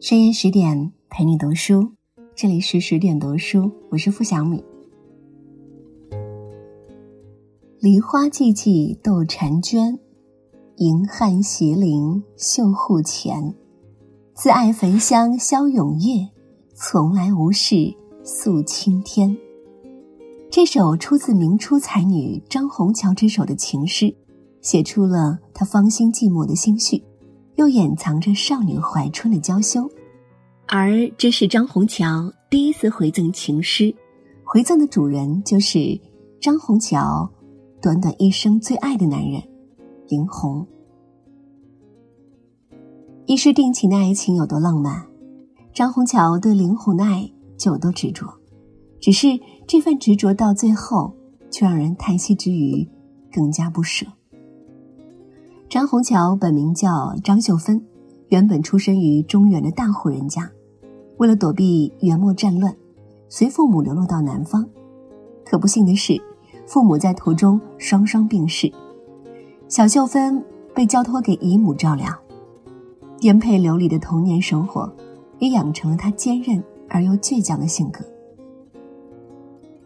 深夜十点陪你读书，这里是十点读书，我是付小米。梨花寂寂斗婵娟，银汉斜铃绣户前。自爱焚香消永夜，从来无事诉青天。这首出自明初才女张虹桥之手的情诗，写出了她芳心寂寞的心绪。又掩藏着少女怀春的娇羞，而这是张虹桥第一次回赠情诗，回赠的主人就是张虹桥短短一生最爱的男人林红。一时定情的爱情有多浪漫，张虹桥对林红的爱就有多执着，只是这份执着到最后，却让人叹息之余更加不舍。张虹桥本名叫张秀芬，原本出身于中原的大户人家，为了躲避元末战乱，随父母流落到南方。可不幸的是，父母在途中双双病逝，小秀芬被交托给姨母照料。颠沛流离的童年生活，也养成了她坚韧而又倔强的性格。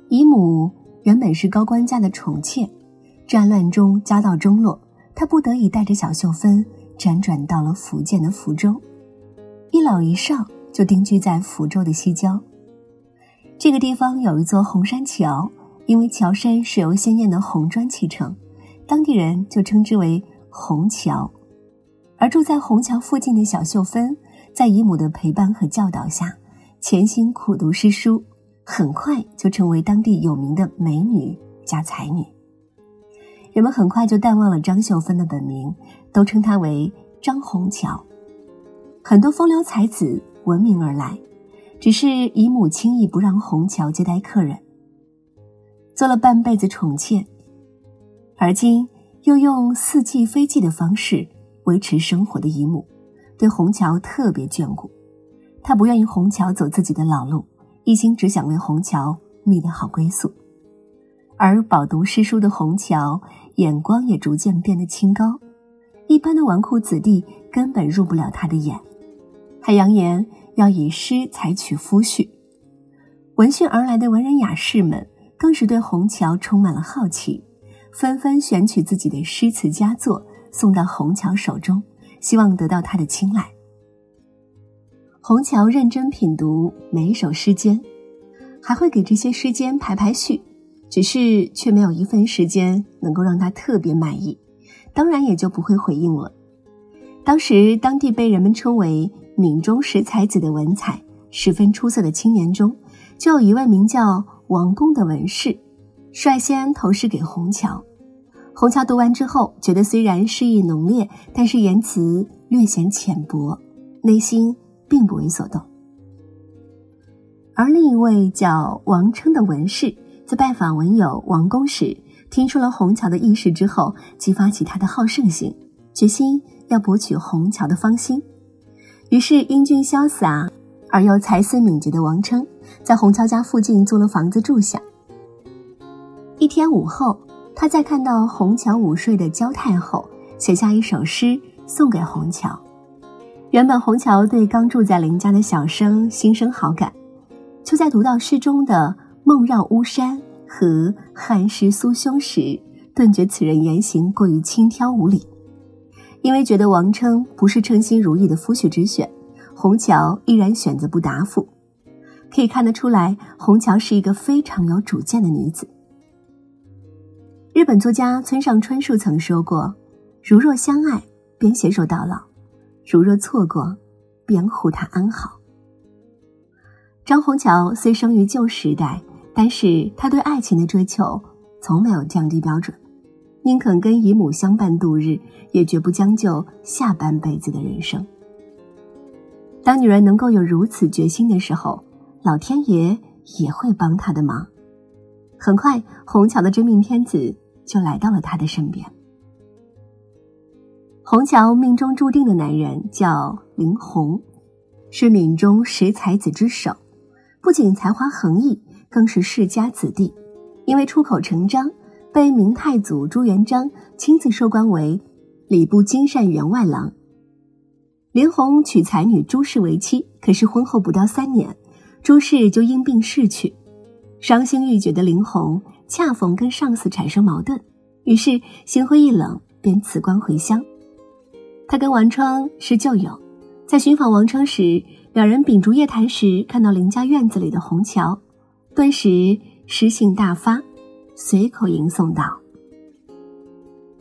姨母原本是高官家的宠妾，战乱中家道中落。他不得已带着小秀芬辗转到了福建的福州，一老一少就定居在福州的西郊。这个地方有一座红山桥，因为桥身是由鲜艳的红砖砌成，当地人就称之为红桥。而住在红桥附近的小秀芬，在姨母的陪伴和教导下，潜心苦读诗书，很快就成为当地有名的美女加才女。人们很快就淡忘了张秀芬的本名，都称她为张虹桥。很多风流才子闻名而来，只是姨母轻易不让虹桥接待客人。做了半辈子宠妾，而今又用似寄非寄的方式维持生活的姨母，对虹桥特别眷顾。她不愿意虹桥走自己的老路，一心只想为虹桥觅得好归宿。而饱读诗书的虹桥，眼光也逐渐变得清高，一般的纨绔子弟根本入不了他的眼。还扬言要以诗采取夫婿，闻讯而来的文人雅士们更是对虹桥充满了好奇，纷纷选取自己的诗词佳作送到虹桥手中，希望得到他的青睐。虹桥认真品读每一首诗笺，还会给这些诗笺排排序。只是却没有一分时间能够让他特别满意，当然也就不会回应了。当时当地被人们称为“闽中十才子”的文采十分出色的青年中，就有一位名叫王公的文士，率先投诗给虹桥。虹桥读完之后，觉得虽然诗意浓烈，但是言辞略显浅薄，内心并不为所动。而另一位叫王称的文士。在拜访文友王公时，听说了虹桥的意事之后，激发起他的好胜心，决心要博取虹桥的芳心。于是，英俊潇洒而又才思敏捷的王称，在虹桥家附近租了房子住下。一天午后，他在看到虹桥午睡的焦太后，写下一首诗送给虹桥。原本虹桥对刚住在邻家的小生心生好感，就在读到诗中的。梦绕巫山和汉诗苏兄时，顿觉此人言行过于轻佻无礼。因为觉得王称不是称心如意的夫婿之选，虹桥依然选择不答复。可以看得出来，虹桥是一个非常有主见的女子。日本作家村上春树曾说过：“如若相爱，便携手到老；如若错过，便护他安好。”张虹桥虽生于旧时代。但是他对爱情的追求从没有降低标准，宁肯跟姨母相伴度日，也绝不将就下半辈子的人生。当女人能够有如此决心的时候，老天爷也会帮她的忙。很快，虹桥的真命天子就来到了她的身边。虹桥命中注定的男人叫林红，是闽中十才子之首，不仅才华横溢。更是世家子弟，因为出口成章，被明太祖朱元璋亲自授官为礼部金善员外郎。林红娶才女朱氏为妻，可是婚后不到三年，朱氏就因病逝去。伤心欲绝的林红恰逢跟上司产生矛盾，于是心灰意冷，便辞官回乡。他跟王昌是旧友，在寻访王昌时，两人秉烛夜谈时，看到林家院子里的红桥，顿时诗兴大发，随口吟诵道：“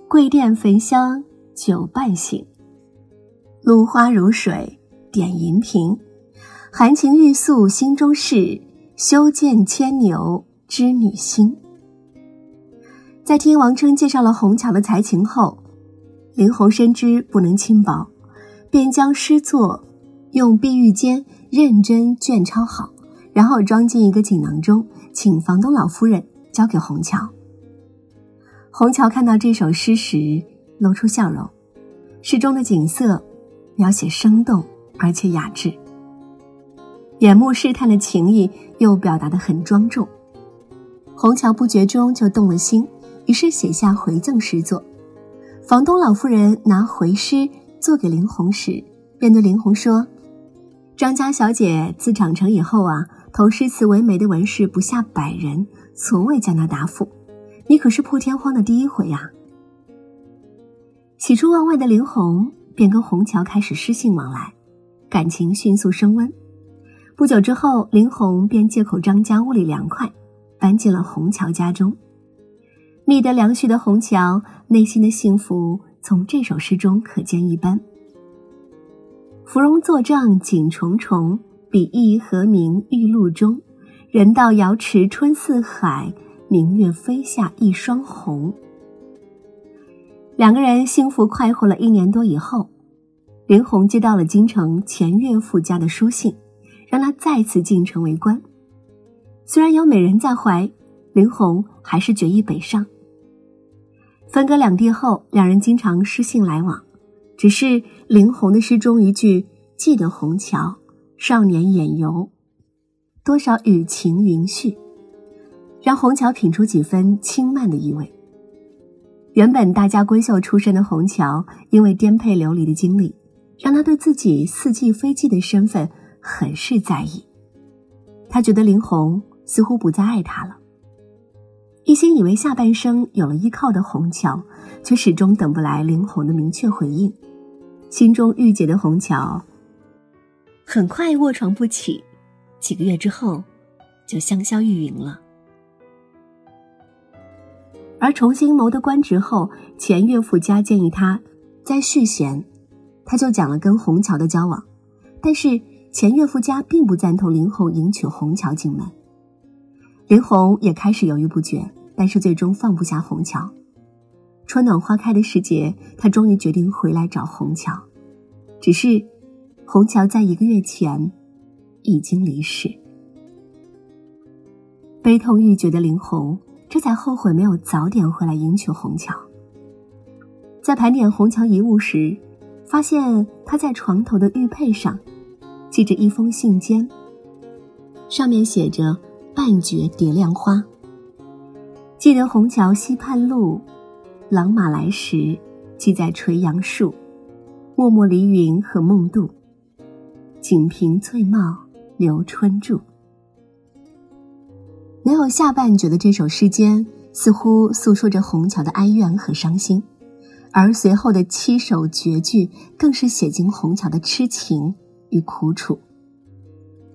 桂殿焚香酒半醒。”芦花如水点银屏，含情欲诉心中事，休见牵牛织女星。在听王琛介绍了红桥的才情后，林红深知不能轻薄，便将诗作用碧玉笺认真卷抄好，然后装进一个锦囊中，请房东老夫人交给红桥。红桥看到这首诗时，露出笑容，诗中的景色。描写生动而且雅致，眼目试探的情意又表达的很庄重，红桥不觉中就动了心，于是写下回赠诗作。房东老夫人拿回诗做给林红时，便对林红说：“张家小姐自长成以后啊，投诗词为媒的文士不下百人，从未将他答复，你可是破天荒的第一回啊！”喜出望外的林红。便跟红桥开始诗信往来，感情迅速升温。不久之后，林红便借口张家屋里凉快，搬进了红桥家中。觅得良婿的红桥内心的幸福，从这首诗中可见一斑。芙蓉作帐锦重重，比翼和鸣玉露中。人道瑶池春似海，明月飞下一双红。两个人幸福快活了一年多以后，林红接到了京城前岳父家的书信，让他再次进城为官。虽然有美人在怀，林红还是决意北上。分隔两地后，两人经常失信来往。只是林红的诗中一句“记得虹桥，少年眼游”，多少雨晴云絮，让虹桥品出几分轻慢的意味。原本大家闺秀出身的红桥，因为颠沛流离的经历，让他对自己四季非继的身份很是在意。他觉得林红似乎不再爱他了，一心以为下半生有了依靠的红桥，却始终等不来林红的明确回应。心中郁结的红桥，很快卧床不起，几个月之后，就香消玉殒了。而重新谋得官职后，前岳父家建议他再续弦，他就讲了跟红桥的交往。但是前岳父家并不赞同林红迎娶红桥进门，林红也开始犹豫不决，但是最终放不下红桥。春暖花开的时节，他终于决定回来找红桥。只是红桥在一个月前已经离世，悲痛欲绝的林红。这才后悔没有早点回来迎娶红桥。在盘点红桥遗物时，发现他在床头的玉佩上系着一封信笺，上面写着“半绝蝶恋花”。记得红桥西畔路，郎马来时，系在垂杨树。脉脉离云和梦渡，锦屏翠帽留春住。没有下半句的这首诗间，似乎诉说着红桥的哀怨和伤心，而随后的七首绝句更是写尽红桥的痴情与苦楚。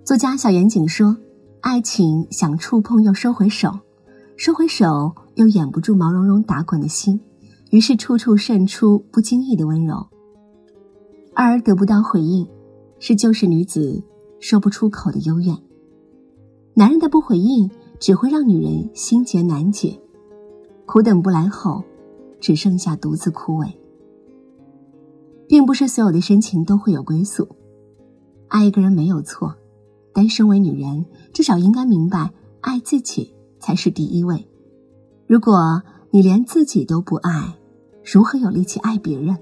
作家小严谨说：“爱情想触碰又收回手，收回手又掩不住毛茸茸打滚的心，于是处处渗出不经意的温柔。而得不到回应，是旧时女子说不出口的幽怨。男人的不回应。”只会让女人心结难解，苦等不来后，只剩下独自枯萎。并不是所有的深情都会有归宿，爱一个人没有错，但身为女人，至少应该明白，爱自己才是第一位。如果你连自己都不爱，如何有力气爱别人？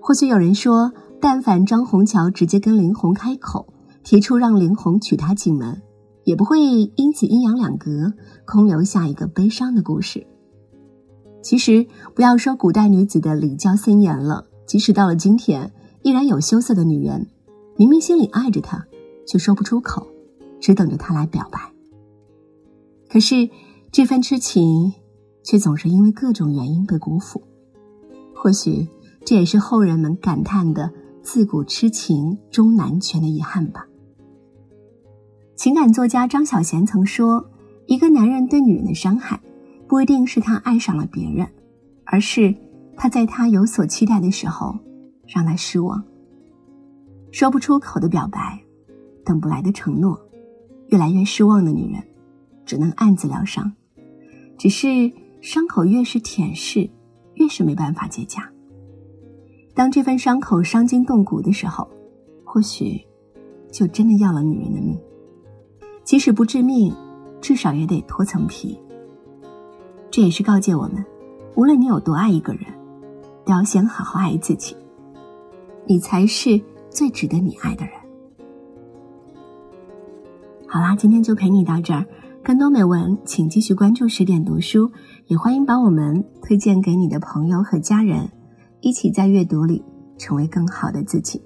或许有人说，但凡张虹桥直接跟林红开口，提出让林红娶她进门。也不会因此阴阳两隔，空留下一个悲伤的故事。其实，不要说古代女子的礼教森严了，即使到了今天，依然有羞涩的女人，明明心里爱着他，却说不出口，只等着他来表白。可是这份痴情，却总是因为各种原因被辜负。或许这也是后人们感叹的“自古痴情终难全”的遗憾吧。情感作家张小娴曾说：“一个男人对女人的伤害，不一定是他爱上了别人，而是他在他有所期待的时候，让他失望。说不出口的表白，等不来的承诺，越来越失望的女人，只能暗自疗伤。只是伤口越是舔舐，越是没办法结痂。当这份伤口伤筋动骨的时候，或许就真的要了女人的命。”即使不致命，至少也得脱层皮。这也是告诫我们：无论你有多爱一个人，都要先好好爱自己。你才是最值得你爱的人。好啦，今天就陪你到这儿。更多美文，请继续关注十点读书，也欢迎把我们推荐给你的朋友和家人，一起在阅读里成为更好的自己。